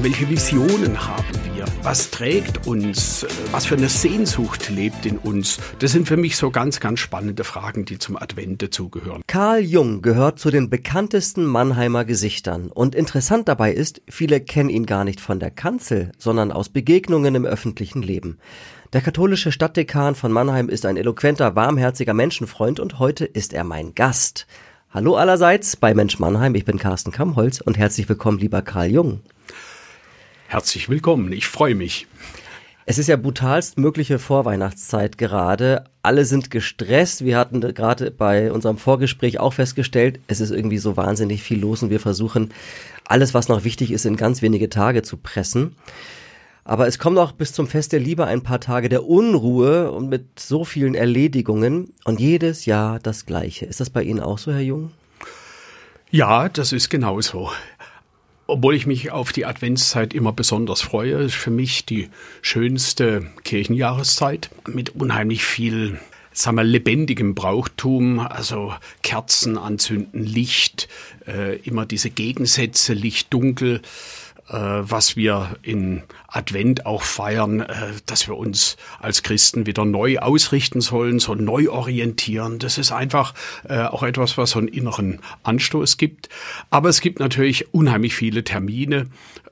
Welche Visionen haben wir? Was trägt uns? Was für eine Sehnsucht lebt in uns? Das sind für mich so ganz, ganz spannende Fragen, die zum Advent dazugehören. Karl Jung gehört zu den bekanntesten Mannheimer Gesichtern. Und interessant dabei ist, viele kennen ihn gar nicht von der Kanzel, sondern aus Begegnungen im öffentlichen Leben. Der katholische Stadtdekan von Mannheim ist ein eloquenter, warmherziger Menschenfreund und heute ist er mein Gast. Hallo allerseits bei Mensch Mannheim, ich bin Carsten Kammholz und herzlich willkommen, lieber Karl Jung. Herzlich willkommen, ich freue mich. Es ist ja brutalst mögliche Vorweihnachtszeit gerade. Alle sind gestresst. Wir hatten gerade bei unserem Vorgespräch auch festgestellt, es ist irgendwie so wahnsinnig viel los und wir versuchen alles, was noch wichtig ist, in ganz wenige Tage zu pressen. Aber es kommen auch bis zum Fest der Liebe ein paar Tage der Unruhe und mit so vielen Erledigungen und jedes Jahr das Gleiche. Ist das bei Ihnen auch so, Herr Jung? Ja, das ist genauso. Obwohl ich mich auf die Adventszeit immer besonders freue, ist für mich die schönste Kirchenjahreszeit mit unheimlich viel sagen wir, lebendigem Brauchtum, also Kerzen anzünden, Licht, äh, immer diese Gegensätze, Licht, Dunkel, was wir in Advent auch feiern, äh, dass wir uns als Christen wieder neu ausrichten sollen, so neu orientieren. Das ist einfach äh, auch etwas, was so einen inneren Anstoß gibt. Aber es gibt natürlich unheimlich viele Termine,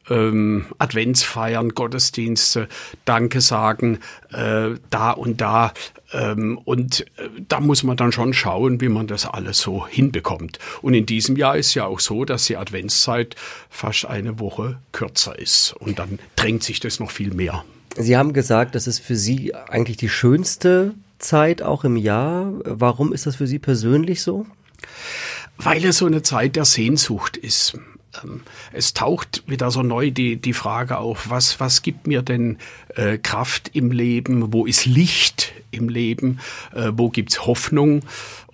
ähm, Adventsfeiern, Gottesdienste, Danke sagen, äh, da und da. Ähm, und äh, da muss man dann schon schauen, wie man das alles so hinbekommt. Und in diesem Jahr ist ja auch so, dass die Adventszeit fast eine Woche kürzer ist. Und dann drängt sich das noch viel mehr. Sie haben gesagt, das ist für Sie eigentlich die schönste Zeit auch im Jahr. Warum ist das für Sie persönlich so? Weil es so eine Zeit der Sehnsucht ist. Ähm, es taucht wieder so neu die, die Frage auf, was, was gibt mir denn äh, Kraft im Leben? Wo ist Licht im Leben? Äh, wo gibt's Hoffnung?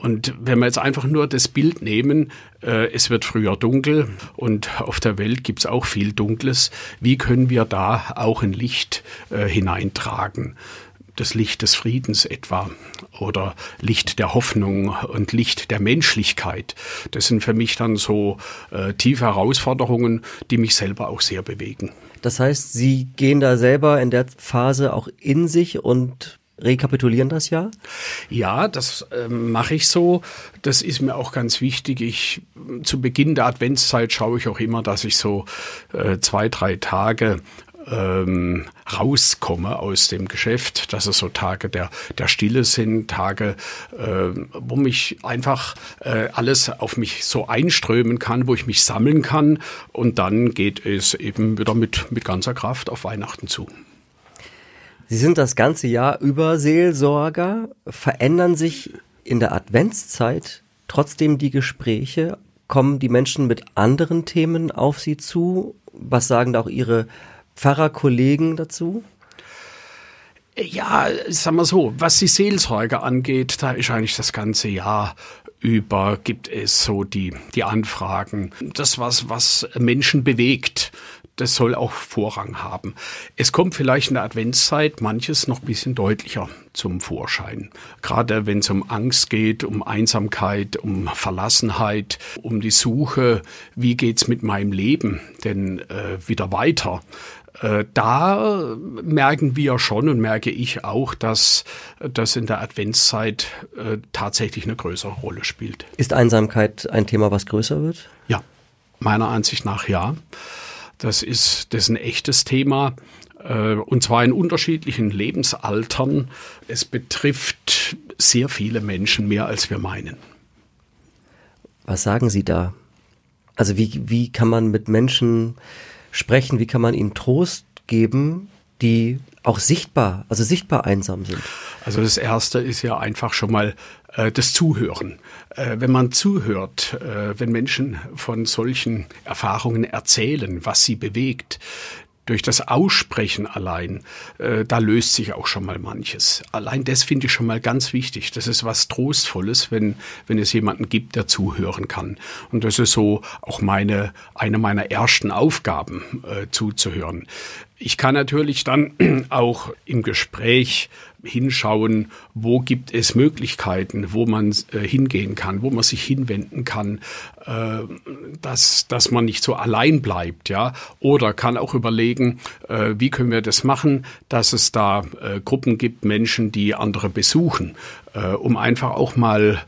Und wenn wir jetzt einfach nur das Bild nehmen, äh, es wird früher dunkel und auf der Welt gibt's auch viel Dunkles, wie können wir da auch ein Licht äh, hineintragen? Das Licht des Friedens etwa oder Licht der Hoffnung und Licht der Menschlichkeit. Das sind für mich dann so äh, tiefe Herausforderungen, die mich selber auch sehr bewegen. Das heißt, Sie gehen da selber in der Phase auch in sich und rekapitulieren das Jahr? Ja, das äh, mache ich so. Das ist mir auch ganz wichtig. Ich zu Beginn der Adventszeit schaue ich auch immer, dass ich so äh, zwei, drei Tage ähm, rauskomme aus dem Geschäft, dass es so Tage der, der Stille sind, Tage, äh, wo mich einfach äh, alles auf mich so einströmen kann, wo ich mich sammeln kann und dann geht es eben wieder mit, mit ganzer Kraft auf Weihnachten zu. Sie sind das ganze Jahr über Seelsorger, verändern sich in der Adventszeit trotzdem die Gespräche, kommen die Menschen mit anderen Themen auf Sie zu? Was sagen da auch Ihre Pfarrerkollegen dazu? Ja, sagen wir so, was die Seelsorge angeht, da ist eigentlich das ganze Jahr über gibt es so die, die Anfragen. Das was, was Menschen bewegt. Das soll auch Vorrang haben. Es kommt vielleicht in der Adventszeit manches noch ein bisschen deutlicher zum Vorschein. Gerade wenn es um Angst geht, um Einsamkeit, um Verlassenheit, um die Suche, wie geht's mit meinem Leben denn äh, wieder weiter? Äh, da merken wir schon und merke ich auch, dass das in der Adventszeit äh, tatsächlich eine größere Rolle spielt. Ist Einsamkeit ein Thema, was größer wird? Ja, meiner Ansicht nach ja. Das ist, das ist ein echtes Thema äh, und zwar in unterschiedlichen Lebensaltern. Es betrifft sehr viele Menschen mehr, als wir meinen. Was sagen Sie da? Also wie, wie kann man mit Menschen sprechen? Wie kann man ihnen Trost geben, die auch sichtbar, also sichtbar einsam sind? Also das Erste ist ja einfach schon mal äh, das Zuhören. Äh, wenn man zuhört, äh, wenn Menschen von solchen Erfahrungen erzählen, was sie bewegt, durch das Aussprechen allein, äh, da löst sich auch schon mal manches. Allein das finde ich schon mal ganz wichtig. Das ist was Trostvolles, wenn, wenn es jemanden gibt, der zuhören kann. Und das ist so auch meine, eine meiner ersten Aufgaben, äh, zuzuhören. Ich kann natürlich dann auch im Gespräch hinschauen, wo gibt es Möglichkeiten, wo man äh, hingehen kann, wo man sich hinwenden kann, äh, dass, dass man nicht so allein bleibt, ja. Oder kann auch überlegen, äh, wie können wir das machen, dass es da Gruppen gibt, Menschen, die andere besuchen, um einfach auch mal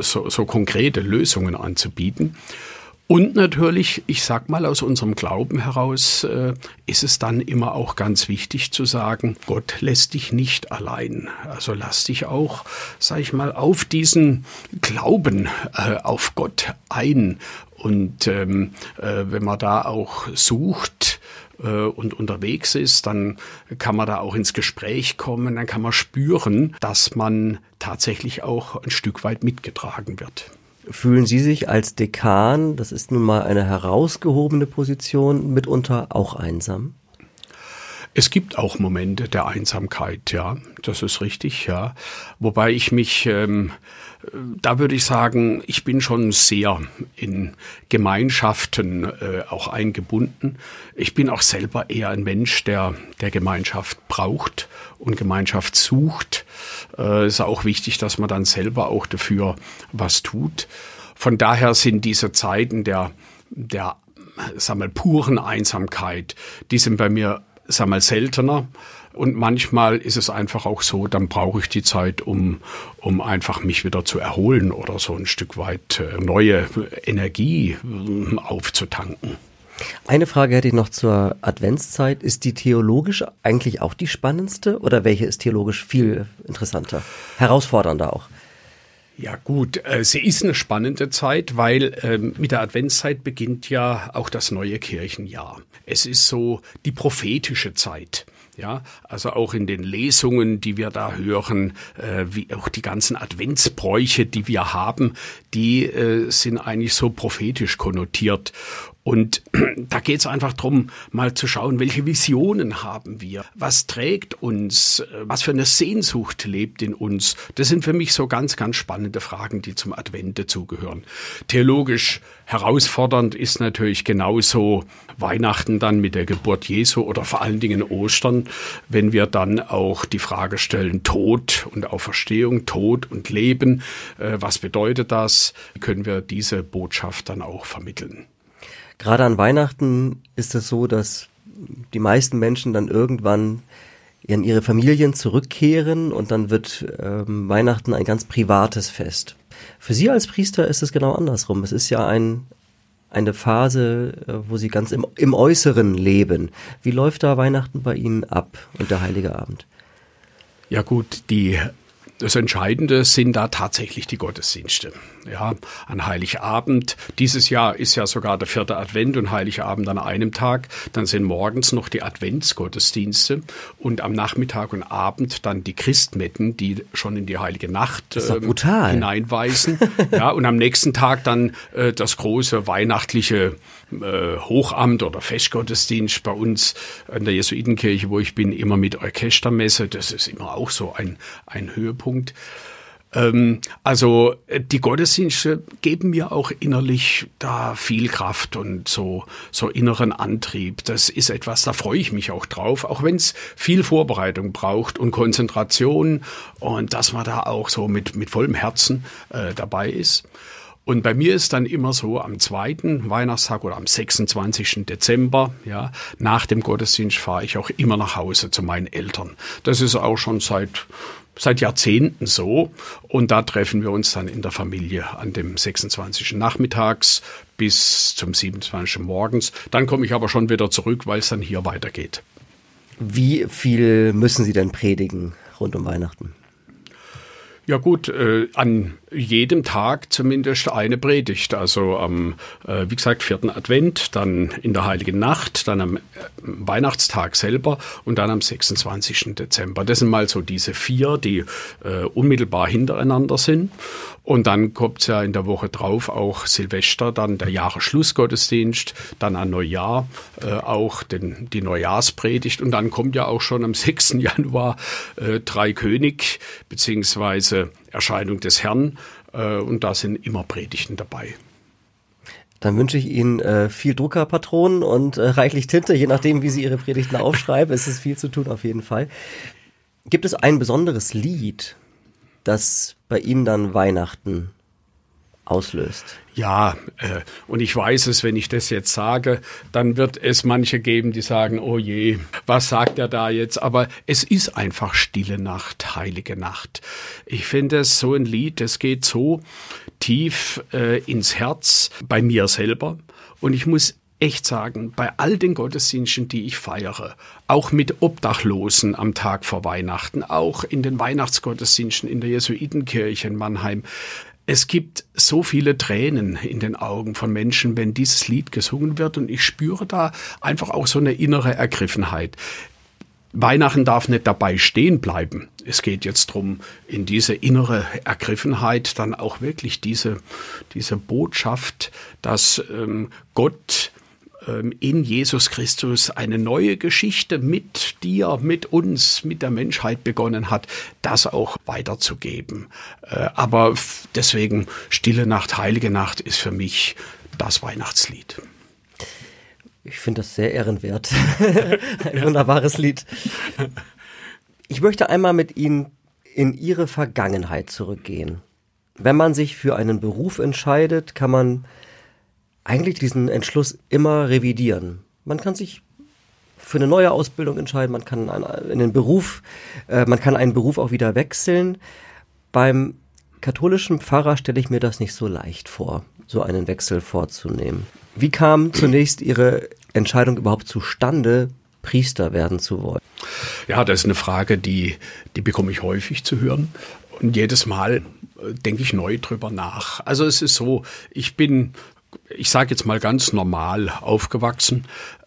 so, so konkrete Lösungen anzubieten. Und natürlich, ich sag mal aus unserem Glauben heraus, äh, ist es dann immer auch ganz wichtig zu sagen, Gott lässt dich nicht allein. Also lass dich auch, sag ich mal, auf diesen Glauben äh, auf Gott ein. Und ähm, äh, wenn man da auch sucht, und unterwegs ist, dann kann man da auch ins Gespräch kommen, dann kann man spüren, dass man tatsächlich auch ein Stück weit mitgetragen wird. Fühlen Sie sich als Dekan, das ist nun mal eine herausgehobene Position, mitunter auch einsam? Es gibt auch Momente der Einsamkeit, ja, das ist richtig, ja. Wobei ich mich, ähm, da würde ich sagen, ich bin schon sehr in Gemeinschaften äh, auch eingebunden. Ich bin auch selber eher ein Mensch, der der Gemeinschaft braucht und Gemeinschaft sucht. Äh, ist auch wichtig, dass man dann selber auch dafür was tut. Von daher sind diese Zeiten der der sag mal, puren Einsamkeit, die sind bei mir sag mal, seltener. Und manchmal ist es einfach auch so, dann brauche ich die Zeit, um, um einfach mich wieder zu erholen oder so ein Stück weit äh, neue Energie äh, aufzutanken. Eine Frage hätte ich noch zur Adventszeit. Ist die theologisch eigentlich auch die spannendste oder welche ist theologisch viel interessanter, herausfordernder auch? Ja gut, äh, sie ist eine spannende Zeit, weil ähm, mit der Adventszeit beginnt ja auch das neue Kirchenjahr. Es ist so die prophetische Zeit. Ja, also auch in den Lesungen, die wir da hören, äh, wie auch die ganzen Adventsbräuche, die wir haben, die äh, sind eigentlich so prophetisch konnotiert. Und da geht es einfach drum, mal zu schauen, welche Visionen haben wir, was trägt uns, äh, was für eine Sehnsucht lebt in uns. Das sind für mich so ganz, ganz spannende Fragen, die zum Advent dazugehören. Theologisch herausfordernd ist natürlich genauso Weihnachten dann mit der Geburt Jesu oder vor allen Dingen Ostern, wenn wir dann auch die Frage stellen, Tod und Auferstehung, Tod und Leben, äh, was bedeutet das? Können wir diese Botschaft dann auch vermitteln? Gerade an Weihnachten ist es so, dass die meisten Menschen dann irgendwann in ihre Familien zurückkehren und dann wird ähm, Weihnachten ein ganz privates Fest. Für Sie als Priester ist es genau andersrum. Es ist ja ein, eine Phase, äh, wo Sie ganz im, im Äußeren leben. Wie läuft da Weihnachten bei Ihnen ab und der Heilige Abend? Ja gut, die das Entscheidende sind da tatsächlich die Gottesdienste. Ja, an Heiligabend. Dieses Jahr ist ja sogar der vierte Advent und Heiligabend an einem Tag. Dann sind morgens noch die Adventsgottesdienste und am Nachmittag und Abend dann die Christmetten, die schon in die heilige Nacht ähm, hineinweisen. ja, und am nächsten Tag dann äh, das große weihnachtliche äh, Hochamt oder Festgottesdienst bei uns an der Jesuitenkirche, wo ich bin, immer mit Orchestermesse. Das ist immer auch so ein, ein Höhepunkt. Ähm, also äh, die Gottesdienste geben mir auch innerlich da viel Kraft und so, so inneren Antrieb. Das ist etwas, da freue ich mich auch drauf, auch wenn es viel Vorbereitung braucht und Konzentration und dass man da auch so mit, mit vollem Herzen äh, dabei ist. Und bei mir ist dann immer so am zweiten Weihnachtstag oder am 26. Dezember, ja, nach dem Gottesdienst fahre ich auch immer nach Hause zu meinen Eltern. Das ist auch schon seit seit Jahrzehnten so. Und da treffen wir uns dann in der Familie an dem 26. Nachmittags bis zum 27. morgens. Dann komme ich aber schon wieder zurück, weil es dann hier weitergeht. Wie viel müssen Sie denn predigen rund um Weihnachten? Ja gut, äh, an jedem Tag zumindest eine Predigt. Also am, äh, wie gesagt, vierten Advent, dann in der Heiligen Nacht, dann am äh, Weihnachtstag selber und dann am 26. Dezember. Das sind mal so diese vier, die äh, unmittelbar hintereinander sind. Und dann kommt's ja in der Woche drauf auch Silvester, dann der Jahresschlussgottesdienst, dann an Neujahr äh, auch den, die Neujahrspredigt und dann kommt ja auch schon am 6. Januar äh, Drei König beziehungsweise Erscheinung des Herrn äh, und da sind immer Predigten dabei. Dann wünsche ich Ihnen äh, viel Druckerpatronen und äh, reichlich Tinte, je nachdem, wie Sie Ihre Predigten aufschreiben. es ist viel zu tun auf jeden Fall. Gibt es ein besonderes Lied, das bei Ihnen dann Weihnachten auslöst? Ja, äh, und ich weiß es, wenn ich das jetzt sage, dann wird es manche geben, die sagen, oh je, was sagt er da jetzt? Aber es ist einfach stille Nacht, heilige Nacht. Ich finde es so ein Lied, es geht so, tief äh, ins Herz bei mir selber. Und ich muss echt sagen, bei all den Gottesdiensten, die ich feiere, auch mit Obdachlosen am Tag vor Weihnachten, auch in den Weihnachtsgottesdiensten in der Jesuitenkirche in Mannheim, es gibt so viele Tränen in den Augen von Menschen, wenn dieses Lied gesungen wird und ich spüre da einfach auch so eine innere Ergriffenheit. Weihnachten darf nicht dabei stehen bleiben. Es geht jetzt drum, in diese innere Ergriffenheit dann auch wirklich diese, diese Botschaft, dass ähm, Gott in Jesus Christus eine neue Geschichte mit dir, mit uns, mit der Menschheit begonnen hat, das auch weiterzugeben. Äh, aber deswegen Stille Nacht, Heilige Nacht ist für mich das Weihnachtslied. Ich finde das sehr ehrenwert. Ein wunderbares Lied. Ich möchte einmal mit Ihnen in Ihre Vergangenheit zurückgehen. Wenn man sich für einen Beruf entscheidet, kann man eigentlich diesen Entschluss immer revidieren. Man kann sich für eine neue Ausbildung entscheiden, man kann in den Beruf, äh, man kann einen Beruf auch wieder wechseln. Beim katholischen Pfarrer stelle ich mir das nicht so leicht vor, so einen Wechsel vorzunehmen. Wie kam zunächst Ihre Entscheidung überhaupt zustande, Priester werden zu wollen? Ja, das ist eine Frage, die, die bekomme ich häufig zu hören. Und jedes Mal äh, denke ich neu drüber nach. Also es ist so, ich bin ich sage jetzt mal ganz normal aufgewachsen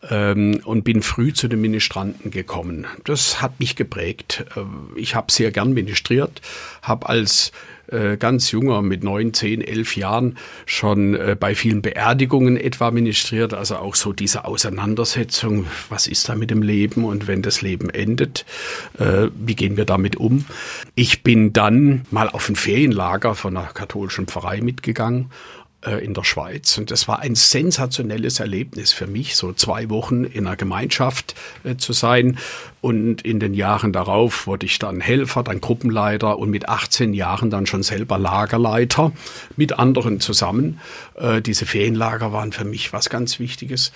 ähm, und bin früh zu den Ministranten gekommen. Das hat mich geprägt. Äh, ich habe sehr gern ministriert, habe als äh, ganz junger mit neun, zehn, elf Jahren schon äh, bei vielen Beerdigungen etwa ministriert, also auch so diese Auseinandersetzung, was ist da mit dem Leben und wenn das Leben endet, äh, wie gehen wir damit um? Ich bin dann mal auf ein Ferienlager von einer katholischen Pfarrei mitgegangen in der Schweiz. Und das war ein sensationelles Erlebnis für mich, so zwei Wochen in einer Gemeinschaft äh, zu sein. Und in den Jahren darauf wurde ich dann Helfer, dann Gruppenleiter und mit 18 Jahren dann schon selber Lagerleiter mit anderen zusammen. Äh, diese Ferienlager waren für mich was ganz Wichtiges.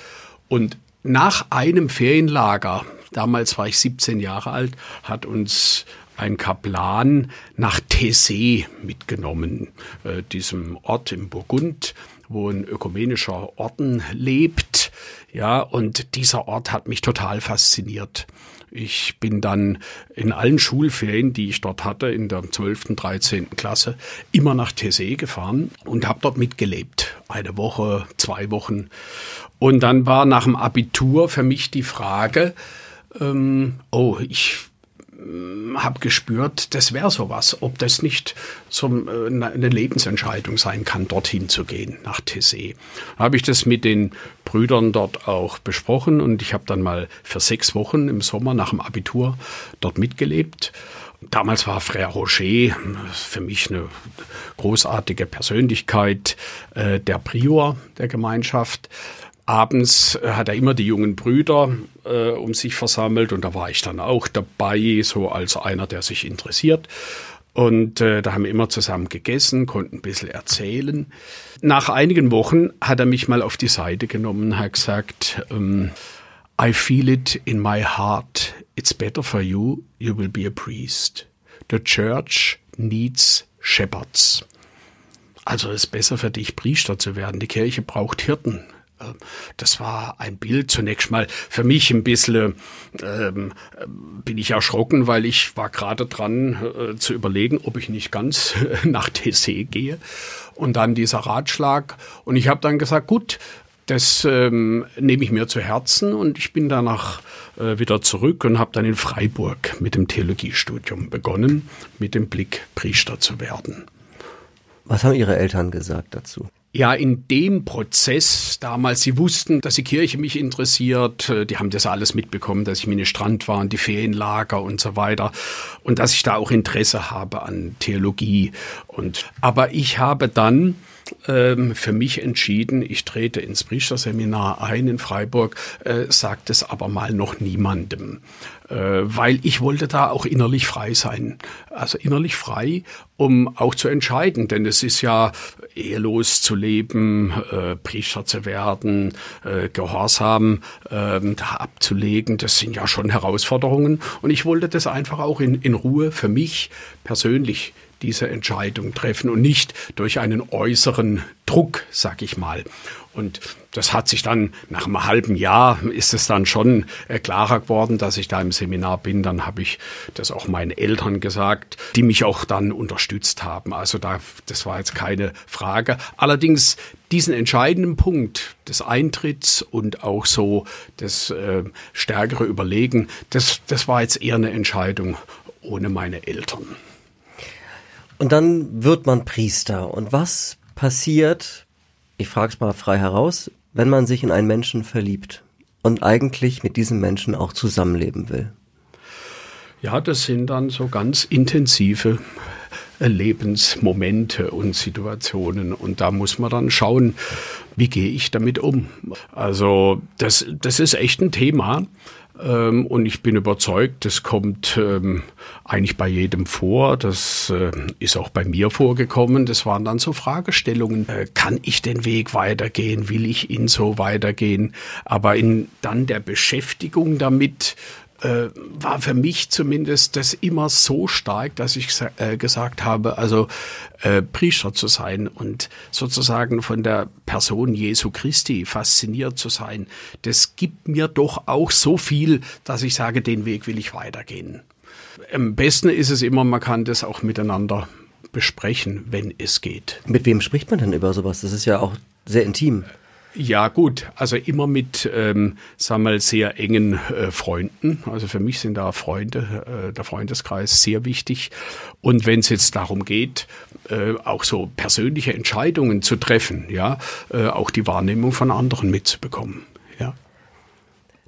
Und nach einem Ferienlager, damals war ich 17 Jahre alt, hat uns ein Kaplan nach Tessé mitgenommen, äh, diesem Ort im Burgund, wo ein ökumenischer Orden lebt. Ja, und dieser Ort hat mich total fasziniert. Ich bin dann in allen Schulferien, die ich dort hatte, in der 12., 13. Klasse, immer nach Tessé gefahren und habe dort mitgelebt. Eine Woche, zwei Wochen. Und dann war nach dem Abitur für mich die Frage, ähm, oh, ich habe gespürt, das wäre sowas, ob das nicht so äh, eine Lebensentscheidung sein kann, dorthin zu gehen, nach Tessé. Habe ich das mit den Brüdern dort auch besprochen und ich habe dann mal für sechs Wochen im Sommer nach dem Abitur dort mitgelebt. Damals war Frère Roger für mich eine großartige Persönlichkeit, äh, der Prior der Gemeinschaft abends äh, hat er immer die jungen Brüder äh, um sich versammelt und da war ich dann auch dabei, so als einer, der sich interessiert. Und äh, da haben wir immer zusammen gegessen, konnten ein bisschen erzählen. Nach einigen Wochen hat er mich mal auf die Seite genommen hat gesagt, ähm, I feel it in my heart. It's better for you. You will be a priest. The church needs shepherds. Also es ist besser für dich, Priester zu werden. Die Kirche braucht Hirten. Das war ein Bild zunächst mal für mich ein bisschen, ähm, bin ich erschrocken, weil ich war gerade dran äh, zu überlegen, ob ich nicht ganz nach TC gehe. Und dann dieser Ratschlag. Und ich habe dann gesagt, gut, das ähm, nehme ich mir zu Herzen und ich bin danach äh, wieder zurück und habe dann in Freiburg mit dem Theologiestudium begonnen, mit dem Blick Priester zu werden. Was haben Ihre Eltern gesagt dazu? Ja, in dem Prozess damals, sie wussten, dass die Kirche mich interessiert, äh, die haben das alles mitbekommen, dass ich Ministrant war und die Ferienlager und so weiter. Und dass ich da auch Interesse habe an Theologie. Und aber ich habe dann ähm, für mich entschieden, ich trete ins Priesterseminar ein in Freiburg, äh, sagt es aber mal noch niemandem äh, weil ich wollte da auch innerlich frei sein. Also innerlich frei, um auch zu entscheiden, denn es ist ja ehelos zu leben, äh, Priester zu werden, äh, Gehorsam äh, da abzulegen, das sind ja schon Herausforderungen. Und ich wollte das einfach auch in, in Ruhe für mich persönlich diese Entscheidung treffen und nicht durch einen äußeren Druck, sag ich mal. Und das hat sich dann nach einem halben Jahr ist es dann schon äh, klarer geworden, dass ich da im Seminar bin. Dann habe ich das auch meinen Eltern gesagt, die mich auch dann unterstützt haben. Also da, das war jetzt keine Frage. Allerdings diesen entscheidenden Punkt des Eintritts und auch so das äh, stärkere Überlegen, das, das war jetzt eher eine Entscheidung ohne meine Eltern. Und dann wird man Priester. Und was passiert, ich frage es mal frei heraus, wenn man sich in einen Menschen verliebt und eigentlich mit diesem Menschen auch zusammenleben will? Ja, das sind dann so ganz intensive Lebensmomente und Situationen. Und da muss man dann schauen, wie gehe ich damit um. Also das, das ist echt ein Thema. Ähm, und ich bin überzeugt, das kommt ähm, eigentlich bei jedem vor. Das äh, ist auch bei mir vorgekommen. Das waren dann so Fragestellungen. Äh, kann ich den Weg weitergehen? Will ich ihn so weitergehen? Aber in dann der Beschäftigung damit äh, war für mich zumindest das immer so stark, dass ich äh, gesagt habe, also äh, Priester zu sein und sozusagen von der Person Jesu Christi fasziniert zu sein, das gibt mir doch auch so viel, dass ich sage, den Weg will ich weitergehen. Am besten ist es immer, man kann das auch miteinander besprechen, wenn es geht. Mit wem spricht man denn über sowas? Das ist ja auch sehr intim. Ja, gut. Also immer mit, ähm, sagen wir mal, sehr engen äh, Freunden. Also für mich sind da Freunde, äh, der Freundeskreis sehr wichtig. Und wenn es jetzt darum geht, äh, auch so persönliche Entscheidungen zu treffen, ja, äh, auch die Wahrnehmung von anderen mitzubekommen, ja.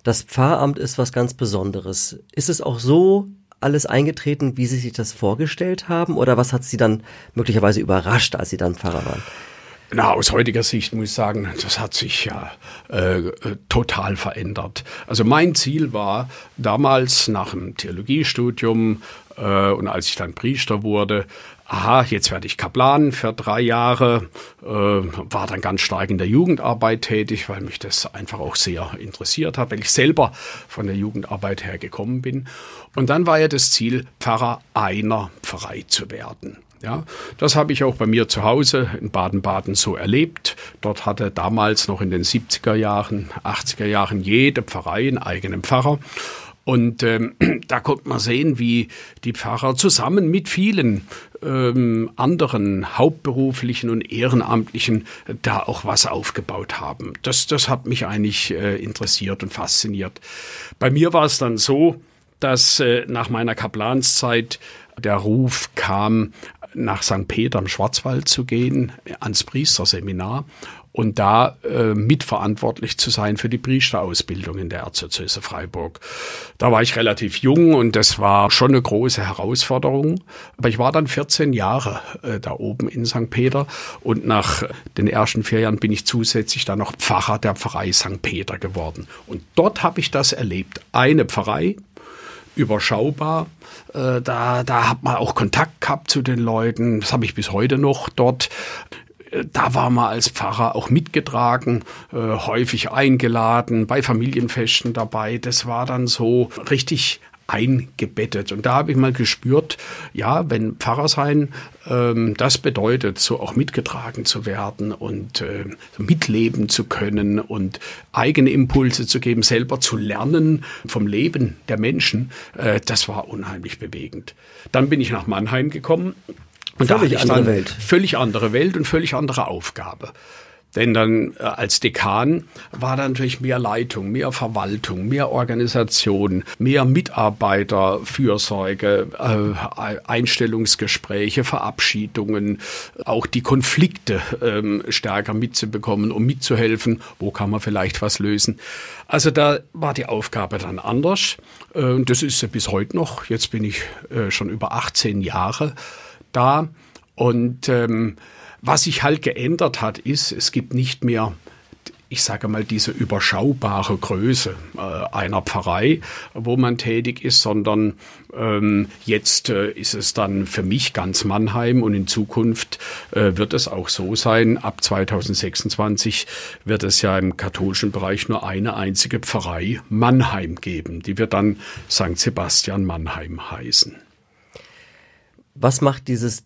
Das Pfarramt ist was ganz Besonderes. Ist es auch so alles eingetreten, wie Sie sich das vorgestellt haben? Oder was hat Sie dann möglicherweise überrascht, als Sie dann Pfarrer waren? Na, aus heutiger Sicht muss ich sagen, das hat sich ja äh, total verändert. Also mein Ziel war damals nach dem Theologiestudium äh, und als ich dann Priester wurde, aha, jetzt werde ich Kaplan für drei Jahre, äh, war dann ganz stark in der Jugendarbeit tätig, weil mich das einfach auch sehr interessiert hat, weil ich selber von der Jugendarbeit her gekommen bin. Und dann war ja das Ziel, Pfarrer einer Pfarrei zu werden. Ja, das habe ich auch bei mir zu Hause in Baden-Baden so erlebt. Dort hatte damals noch in den 70er Jahren, 80er Jahren jede Pfarrei einen eigenen Pfarrer. Und ähm, da konnte man sehen, wie die Pfarrer zusammen mit vielen ähm, anderen hauptberuflichen und ehrenamtlichen da auch was aufgebaut haben. Das, das hat mich eigentlich äh, interessiert und fasziniert. Bei mir war es dann so, dass äh, nach meiner Kaplanszeit der Ruf kam, nach St. Peter im Schwarzwald zu gehen, ans Priesterseminar und da äh, mitverantwortlich zu sein für die Priesterausbildung in der Erzdiözese Freiburg. Da war ich relativ jung und das war schon eine große Herausforderung. Aber ich war dann 14 Jahre äh, da oben in St. Peter und nach den ersten vier Jahren bin ich zusätzlich dann noch Pfarrer der Pfarrei St. Peter geworden. Und dort habe ich das erlebt. Eine Pfarrei, überschaubar. Äh, da, da hat man auch Kontakt gehabt zu den Leuten. Das habe ich bis heute noch dort. Äh, da war man als Pfarrer auch mitgetragen, äh, häufig eingeladen, bei Familienfesten dabei. Das war dann so richtig eingebettet. Und da habe ich mal gespürt, ja, wenn Pfarrer sein, ähm, das bedeutet, so auch mitgetragen zu werden und äh, mitleben zu können und eigene Impulse zu geben, selber zu lernen vom Leben der Menschen, äh, das war unheimlich bewegend. Dann bin ich nach Mannheim gekommen. Und völlig da andere Welt. Völlig andere Welt und völlig andere Aufgabe. Denn dann äh, als Dekan war da natürlich mehr Leitung, mehr Verwaltung, mehr Organisation, mehr Mitarbeiterfürsorge, äh, Einstellungsgespräche, Verabschiedungen, auch die Konflikte ähm, stärker mitzubekommen, um mitzuhelfen, wo kann man vielleicht was lösen. Also da war die Aufgabe dann anders. Äh, das ist ja bis heute noch. Jetzt bin ich äh, schon über 18 Jahre da und ähm, Was sich halt geändert hat, ist, es gibt nicht mehr ich sage mal, diese überschaubare Größe äh, einer Pfarrei, wo man tätig ist, sondern ähm, jetzt äh, ist es dann für mich ganz Mannheim und in Zukunft äh, wird es auch so sein. Ab 2026 wird es ja im katholischen Bereich nur eine einzige Pfarrei Mannheim geben. Die wird dann St. Sebastian Mannheim heißen. Was macht dieses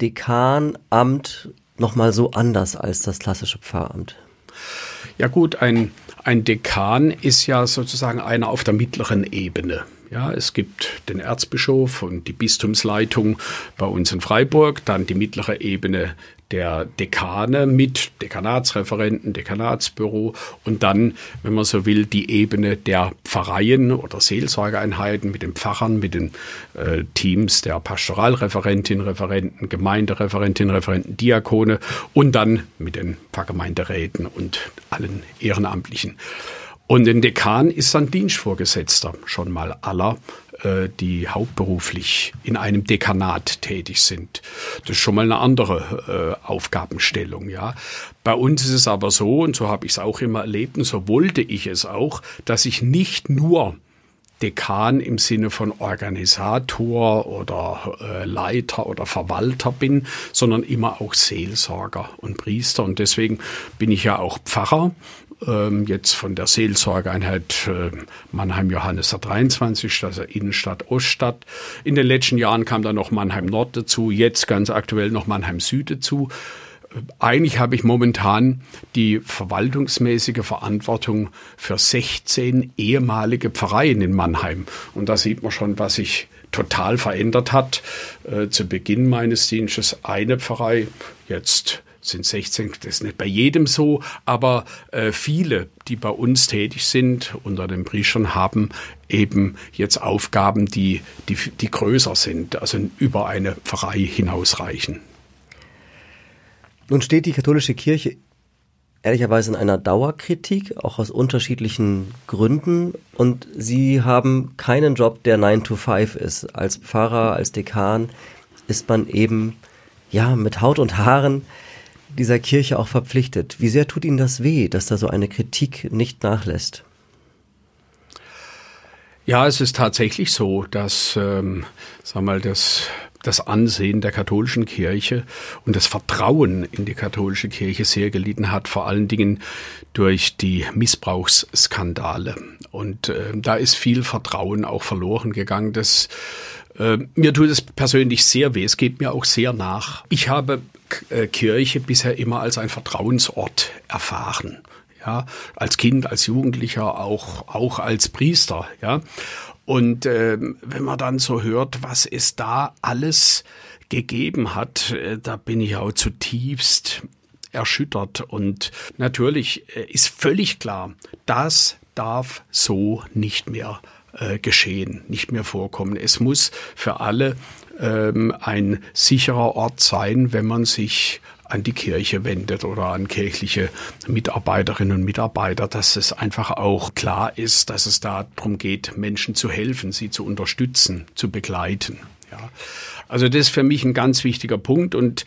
Dekanamt nochmal so anders als das klassische Pfarramt? Ja gut, ein, ein Dekan ist ja sozusagen einer auf der mittleren Ebene. Ja, es gibt den Erzbischof und die Bistumsleitung bei uns in Freiburg, dann die mittlere Ebene der Dekane mit Dekanatsreferenten, Dekanatsbüro und dann, wenn man so will, die Ebene der Pfarreien oder Seelsorgeeinheiten mit den Pfarrern, mit den äh, Teams der Pastoralreferentin, Referenten, Gemeindereferentin, Referenten, Diakone und dann mit den Pfarrgemeinderäten und allen Ehrenamtlichen. Und ein Dekan ist dann Dienstvorgesetzter schon mal aller, äh, die hauptberuflich in einem Dekanat tätig sind. Das ist schon mal eine andere äh, Aufgabenstellung, ja. Bei uns ist es aber so, und so habe ich es auch immer erlebt, und so wollte ich es auch, dass ich nicht nur Dekan im Sinne von Organisator oder äh, Leiter oder Verwalter bin, sondern immer auch Seelsorger und Priester. Und deswegen bin ich ja auch Pfarrer ähm, jetzt von der Seelsorgeeinheit äh, Mannheim Johannes der 23, also Innenstadt Oststadt. In den letzten Jahren kam dann noch Mannheim Nord dazu, jetzt ganz aktuell noch Mannheim Süd dazu. Eigentlich habe ich momentan die verwaltungsmäßige Verantwortung für 16 ehemalige Pfarreien in Mannheim. Und da sieht man schon, was sich total verändert hat. Äh, zu Beginn meines Dienstes eine Pfarrei, jetzt sind 16, das ist nicht bei jedem so, aber äh, viele, die bei uns tätig sind unter den Priestern, haben eben jetzt Aufgaben, die, die, die größer sind, also über eine Pfarrei hinausreichen. Nun steht die katholische Kirche ehrlicherweise in einer Dauerkritik, auch aus unterschiedlichen Gründen. Und Sie haben keinen Job, der 9 to 5 ist. Als Pfarrer, als Dekan ist man eben, ja, mit Haut und Haaren dieser Kirche auch verpflichtet. Wie sehr tut Ihnen das weh, dass da so eine Kritik nicht nachlässt? Ja, es ist tatsächlich so, dass, ähm, sag mal, das, das Ansehen der katholischen Kirche und das Vertrauen in die katholische Kirche sehr gelitten hat, vor allen Dingen durch die Missbrauchsskandale. Und äh, da ist viel Vertrauen auch verloren gegangen. Das äh, mir tut es persönlich sehr weh. Es geht mir auch sehr nach. Ich habe äh, Kirche bisher immer als ein Vertrauensort erfahren. Ja, als Kind, als Jugendlicher, auch, auch als Priester, ja. Und äh, wenn man dann so hört, was es da alles gegeben hat, äh, da bin ich auch zutiefst erschüttert. Und natürlich ist völlig klar, das darf so nicht mehr äh, geschehen, nicht mehr vorkommen. Es muss für alle ähm, ein sicherer Ort sein, wenn man sich an die Kirche wendet oder an kirchliche Mitarbeiterinnen und Mitarbeiter, dass es einfach auch klar ist, dass es darum geht, Menschen zu helfen, sie zu unterstützen, zu begleiten. Ja. Also das ist für mich ein ganz wichtiger Punkt und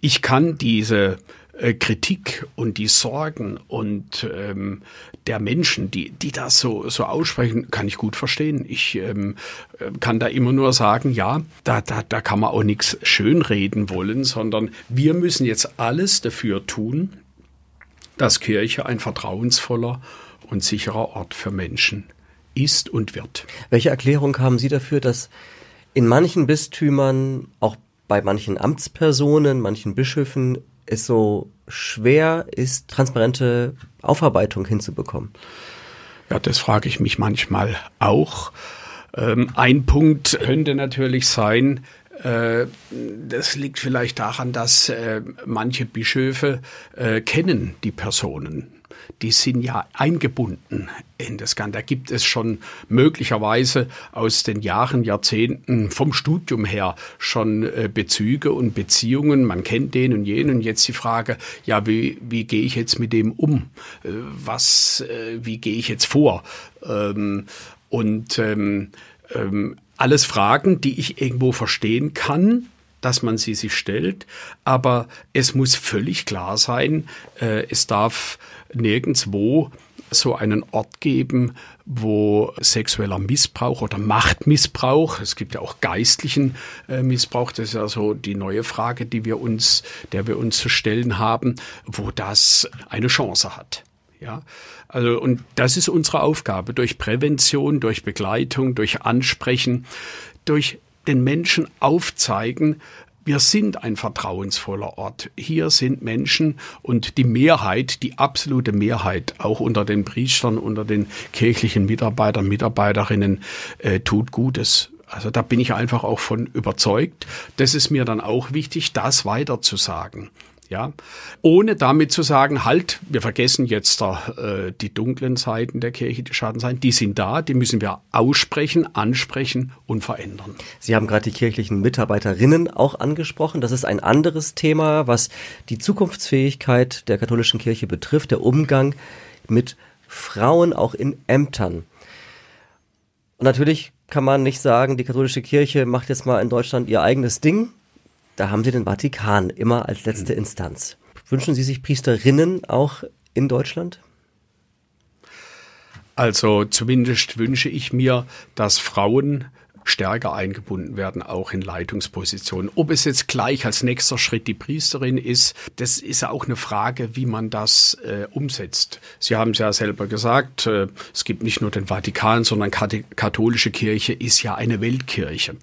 ich kann diese äh, Kritik und die Sorgen und ähm, der Menschen, die, die das so, so aussprechen, kann ich gut verstehen. Ich ähm, kann da immer nur sagen, ja, da, da, da kann man auch nichts schönreden wollen, sondern wir müssen jetzt alles dafür tun, dass Kirche ein vertrauensvoller und sicherer Ort für Menschen ist und wird. Welche Erklärung haben Sie dafür, dass in manchen Bistümern, auch bei manchen Amtspersonen, manchen Bischöfen es so schwer ist, transparente Aufarbeitung hinzubekommen? Ja, das frage ich mich manchmal auch. Ähm, ein Punkt könnte natürlich sein, äh, das liegt vielleicht daran, dass äh, manche Bischöfe äh, kennen die Personen die sind ja eingebunden in das Ganze. Da gibt es schon möglicherweise aus den Jahren, Jahrzehnten vom Studium her schon äh, Bezüge und Beziehungen. Man kennt den und jenen. Und jetzt die Frage, ja, wie, wie gehe ich jetzt mit dem um? Äh, was, äh, wie gehe ich jetzt vor? Ähm, und ähm, ähm, alles Fragen, die ich irgendwo verstehen kann, dass man sie sich stellt, aber es muss völlig klar sein, äh, es darf nirgendwo so einen Ort geben, wo sexueller Missbrauch oder Machtmissbrauch, es gibt ja auch geistlichen äh, Missbrauch, das ist ja so die neue Frage, die wir uns, der wir uns zu stellen haben, wo das eine Chance hat. Ja, also, und das ist unsere Aufgabe, durch Prävention, durch Begleitung, durch Ansprechen, durch den Menschen aufzeigen, wir sind ein vertrauensvoller Ort. Hier sind Menschen und die Mehrheit, die absolute Mehrheit, auch unter den Priestern, unter den kirchlichen Mitarbeitern, Mitarbeiterinnen, äh, tut Gutes. Also da bin ich einfach auch von überzeugt. Das ist mir dann auch wichtig, das weiter zu sagen. Ja, ohne damit zu sagen, halt, wir vergessen jetzt da, äh, die dunklen Seiten der Kirche, die Schattenseiten, die sind da, die müssen wir aussprechen, ansprechen und verändern. Sie haben gerade die kirchlichen Mitarbeiterinnen auch angesprochen. Das ist ein anderes Thema, was die Zukunftsfähigkeit der katholischen Kirche betrifft, der Umgang mit Frauen auch in Ämtern. Und natürlich kann man nicht sagen, die katholische Kirche macht jetzt mal in Deutschland ihr eigenes Ding, da haben Sie den Vatikan immer als letzte Instanz. Wünschen Sie sich Priesterinnen auch in Deutschland? Also zumindest wünsche ich mir, dass Frauen stärker eingebunden werden, auch in Leitungspositionen. Ob es jetzt gleich als nächster Schritt die Priesterin ist, das ist auch eine Frage, wie man das äh, umsetzt. Sie haben es ja selber gesagt, äh, es gibt nicht nur den Vatikan, sondern katholische Kirche ist ja eine Weltkirche.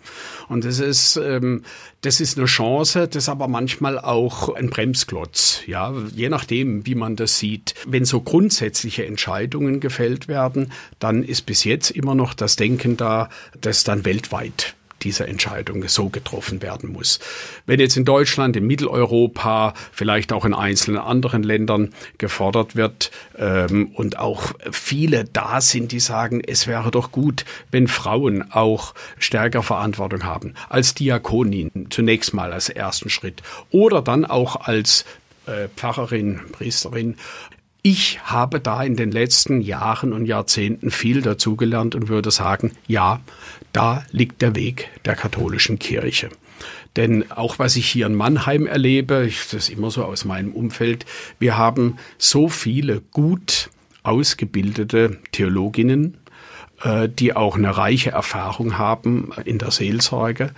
Und das ist, ähm, das ist eine Chance, das aber manchmal auch ein Bremsklotz, ja, je nachdem, wie man das sieht. Wenn so grundsätzliche Entscheidungen gefällt werden, dann ist bis jetzt immer noch das Denken da, dass dann weltweit diese Entscheidung so getroffen werden muss. Wenn jetzt in Deutschland, in Mitteleuropa, vielleicht auch in einzelnen anderen Ländern gefordert wird ähm, und auch viele da sind, die sagen, es wäre doch gut, wenn Frauen auch stärker Verantwortung haben, als Diakonin zunächst mal als ersten Schritt oder dann auch als äh, Pfarrerin, Priesterin, ich habe da in den letzten Jahren und Jahrzehnten viel dazugelernt und würde sagen, ja, da liegt der Weg der katholischen Kirche. Denn auch was ich hier in Mannheim erlebe, das ist immer so aus meinem Umfeld, wir haben so viele gut ausgebildete Theologinnen, äh, die auch eine reiche Erfahrung haben in der Seelsorge.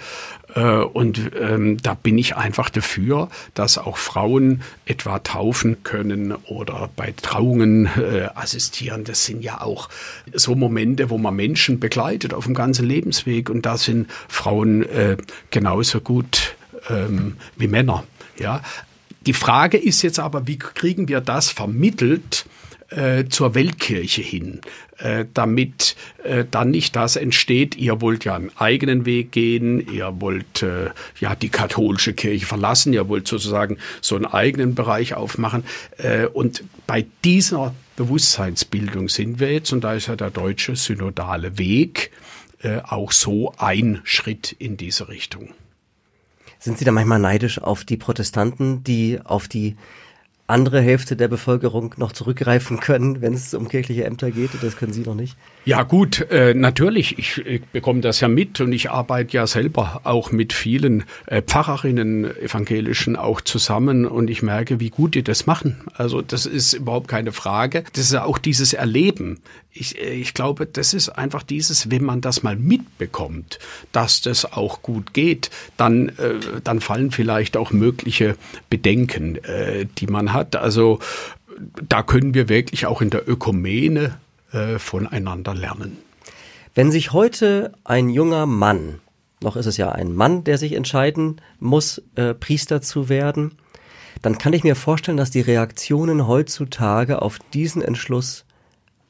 Äh, und ähm, da bin ich einfach dafür, dass auch Frauen etwa taufen können oder bei Trauungen äh, assistieren. Das sind ja auch so Momente, wo man Menschen begleitet auf dem ganzen Lebensweg. Und da sind Frauen genauso gut ähm, wie Männer. Ja. Die Frage ist jetzt aber, wie kriegen wir das vermittelt? Äh, zur Weltkirche hin, äh, damit äh, dann nicht das entsteht, ihr wollt ja einen eigenen Weg gehen, ihr wollt äh, ja die katholische Kirche verlassen, ihr wollt sozusagen so einen eigenen Bereich aufmachen. Äh, und bei dieser Bewusstseinsbildung sind wir jetzt, und da ist ja der deutsche synodale Weg äh, auch so ein Schritt in diese Richtung. Sind Sie da manchmal neidisch auf die Protestanten, die auf die andere Hälfte der Bevölkerung noch zurückgreifen können, wenn es um kirchliche Ämter geht. Das können Sie noch nicht. Ja gut, äh, natürlich. Ich, ich bekomme das ja mit und ich arbeite ja selber auch mit vielen äh, Pfarrerinnen, evangelischen auch zusammen und ich merke, wie gut die das machen. Also das ist überhaupt keine Frage. Das ist ja auch dieses Erleben. Ich, äh, ich glaube, das ist einfach dieses, wenn man das mal mitbekommt, dass das auch gut geht, dann, äh, dann fallen vielleicht auch mögliche Bedenken, äh, die man hat. Also da können wir wirklich auch in der Ökumene äh, voneinander lernen. Wenn sich heute ein junger Mann, noch ist es ja ein Mann, der sich entscheiden muss, äh, Priester zu werden, dann kann ich mir vorstellen, dass die Reaktionen heutzutage auf diesen Entschluss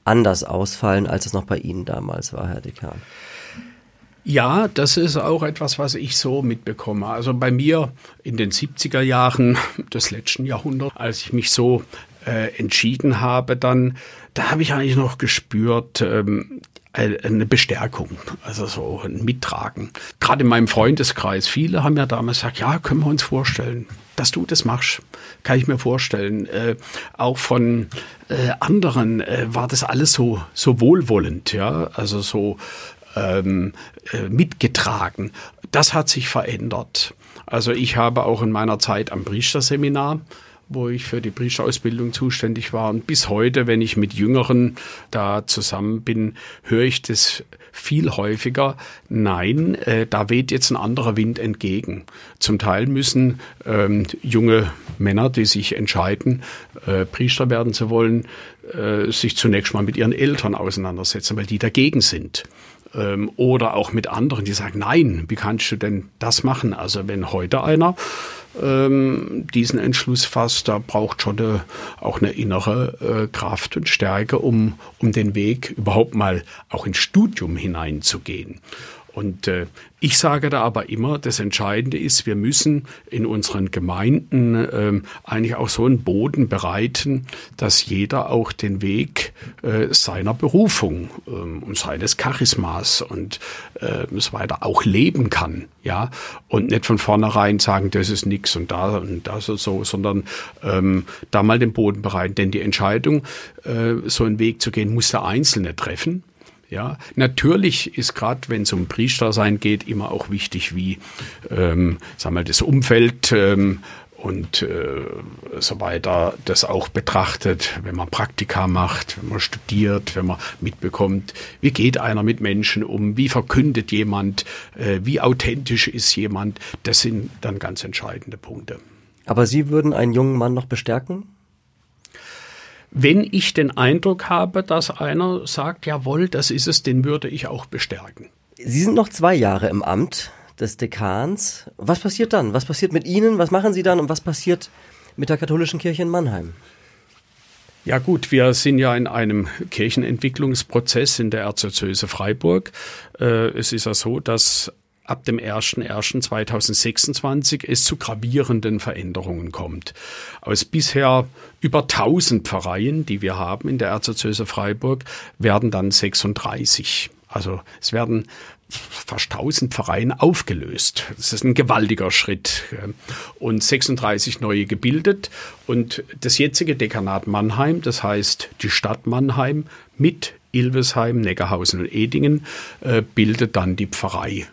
anders ausfallen, als es noch bei Ihnen damals war, Herr Dekan. Ja, das ist auch etwas, was ich so mitbekomme. Also bei mir in den 70er Jahren des letzten Jahrhunderts, als ich mich so äh, entschieden habe, dann, da habe ich eigentlich noch gespürt, ähm, eine Bestärkung, also so ein Mittragen. Gerade in meinem Freundeskreis, viele haben ja damals gesagt, ja, können wir uns vorstellen, dass du das machst, kann ich mir vorstellen. Äh, auch von äh, anderen äh, war das alles so so wohlwollend, ja, also so ähm, äh, mitgetragen. Das hat sich verändert. Also ich habe auch in meiner Zeit am Priesterseminar wo ich für die Priesterausbildung zuständig war. Und bis heute, wenn ich mit Jüngeren da zusammen bin, höre ich das viel häufiger. Nein, äh, da weht jetzt ein anderer Wind entgegen. Zum Teil müssen ähm, junge Männer, die sich entscheiden, äh, Priester werden zu wollen, äh, sich zunächst mal mit ihren Eltern auseinandersetzen, weil die dagegen sind ähm, oder auch mit anderen, die sagen, nein, wie kannst du denn das machen? Also wenn heute einer ähm, diesen Entschluss fasst, da braucht schon eine, auch eine innere äh, Kraft und Stärke, um, um den Weg überhaupt mal auch ins Studium hineinzugehen. Und äh, ich sage da aber immer, das Entscheidende ist, wir müssen in unseren Gemeinden ähm, eigentlich auch so einen Boden bereiten, dass jeder auch den Weg äh, seiner Berufung ähm, und seines Charismas und äh, so weiter auch leben kann, ja, und nicht von vornherein sagen, das ist nichts und da und das und so, sondern ähm, da mal den Boden bereiten, denn die Entscheidung, äh, so einen Weg zu gehen, muss der Einzelne treffen. Ja, natürlich ist gerade, wenn es um Priester sein geht, immer auch wichtig, wie ähm, sagen wir, das Umfeld ähm, und äh, so weiter das auch betrachtet, wenn man Praktika macht, wenn man studiert, wenn man mitbekommt, wie geht einer mit Menschen um, wie verkündet jemand, äh, wie authentisch ist jemand, das sind dann ganz entscheidende Punkte. Aber Sie würden einen jungen Mann noch bestärken? Wenn ich den Eindruck habe, dass einer sagt, jawohl, das ist es, den würde ich auch bestärken. Sie sind noch zwei Jahre im Amt des Dekans. Was passiert dann? Was passiert mit Ihnen? Was machen Sie dann? Und was passiert mit der katholischen Kirche in Mannheim? Ja gut, wir sind ja in einem Kirchenentwicklungsprozess in der Erzdiözese Freiburg. Äh, es ist ja so, dass ab dem 01.01.2026 es zu gravierenden Veränderungen kommt. Aus bisher über 1000 Pfarreien, die wir haben in der Erzdiözese Freiburg, werden dann 36. Also es werden fast 1000 Pfarreien aufgelöst. Das ist ein gewaltiger Schritt. Und 36 neue gebildet. Und das jetzige Dekanat Mannheim, das heißt die Stadt Mannheim mit Ilvesheim, Neckarhausen und Edingen, äh, bildet dann die Pfarrei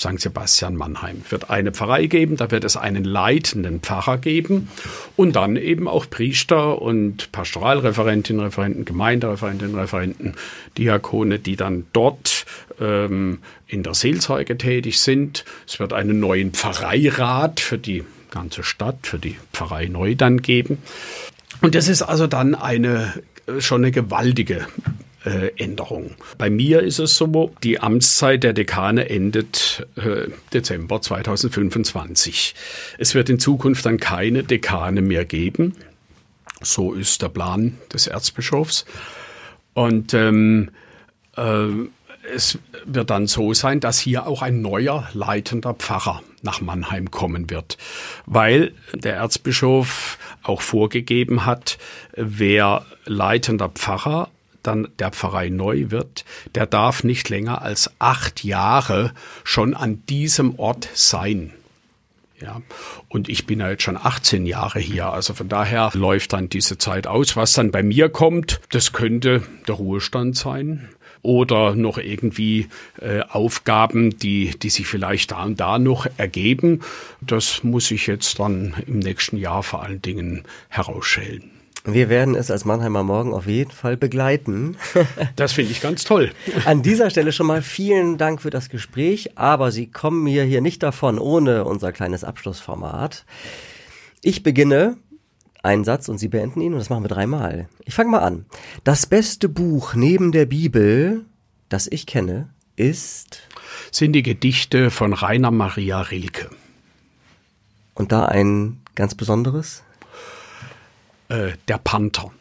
St. Sebastian Mannheim. Wird eine Pfarrei geben, da wird es einen leitenden Pfarrer geben und dann eben auch Priester und Pastoralreferentinnen, Referenten, Gemeindereferentinnen, Referenten, Diakone, die dann dort ähm, in der Seelsorge tätig sind. Es wird einen neuen Pfarreirat für die ganze Stadt, für die Pfarrei neu dann geben. Und das ist also dann eine schon eine gewaltige äh, Änderung. Bei mir ist es so, die Amtszeit der Dekane endet äh, Dezember 2025. Es wird in Zukunft dann keine Dekane mehr geben. So ist der Plan des Erzbischofs. Und ähm, äh, es wird dann so sein, dass hier auch ein neuer leitender Pfarrer nach Mannheim kommen wird, weil der Erzbischof auch vorgegeben hat, wer leitender Pfarrer dann der Pfarrei neu wird, der darf nicht länger als acht Jahre schon an diesem Ort sein. Ja, und ich bin ja jetzt schon 18 Jahre hier, also von daher läuft dann diese Zeit aus. Was dann bei mir kommt, das könnte der Ruhestand sein oder noch irgendwie äh, Aufgaben, die, die sich vielleicht da und da noch ergeben. Das muss ich jetzt dann im nächsten Jahr vor allen Dingen herausstellen. Wir werden es als Mannheimer Morgen auf jeden Fall begleiten. das finde ich ganz toll. An dieser Stelle schon mal vielen Dank für das Gespräch, aber Sie kommen mir hier nicht davon ohne unser kleines Abschlussformat. Ich beginne einen Satz und Sie beenden ihn und das machen wir dreimal. Ich fange mal an. Das beste Buch neben der Bibel, das ich kenne, ist sind die Gedichte von Rainer Maria Rilke. Und da ein ganz besonderes? Äh, der Panther.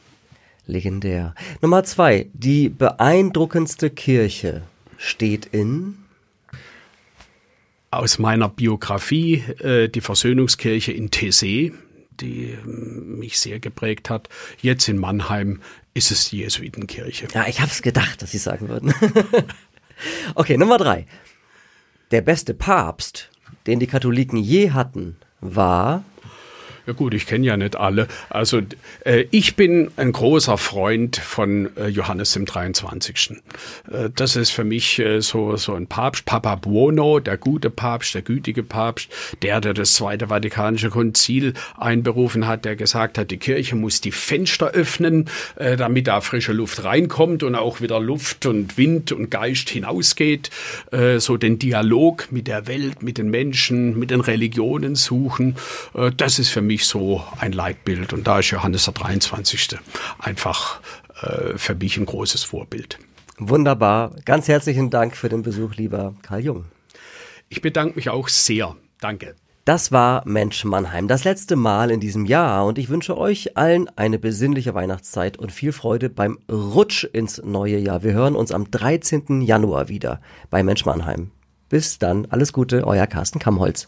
Legendär. Nummer zwei. Die beeindruckendste Kirche steht in aus meiner Biografie äh, die Versöhnungskirche in Tessé, die äh, mich sehr geprägt hat. Jetzt in Mannheim ist es die Jesuitenkirche. Ja, ich habe es gedacht, dass Sie sagen würden. okay, Nummer drei. Der beste Papst, den die Katholiken je hatten, war Ja gut, ich kenne ja nicht alle. Also äh, ich bin ein großer Freund von äh, Johannes dem 23. Äh, das ist für mich äh, so so ein Papst, Papa Buono, der gute Papst, der gütige Papst, der der das Zweite Vatikanische Konzil einberufen hat, der gesagt hat, die Kirche muss die Fenster öffnen, äh, damit da frische Luft reinkommt und auch wieder Luft und Wind und Geist hinausgeht, äh, so den Dialog mit der Welt, mit den Menschen, mit den Religionen suchen. Das ist für mich so ein Leitbild. Und da ist Johannes der 23. einfach äh, für mich ein großes Vorbild. Wunderbar. Ganz herzlichen Dank für den Besuch, lieber Karl Jung. Ich bedanke mich auch sehr. Danke. Das war Mensch Mannheim, das letzte Mal in diesem Jahr und ich wünsche euch allen eine besinnliche Weihnachtszeit und viel Freude beim Rutsch ins neue Jahr. Wir hören uns am 13. Januar wieder bei Mensch Mannheim. Bis dann, alles Gute, euer Carsten Kammholz.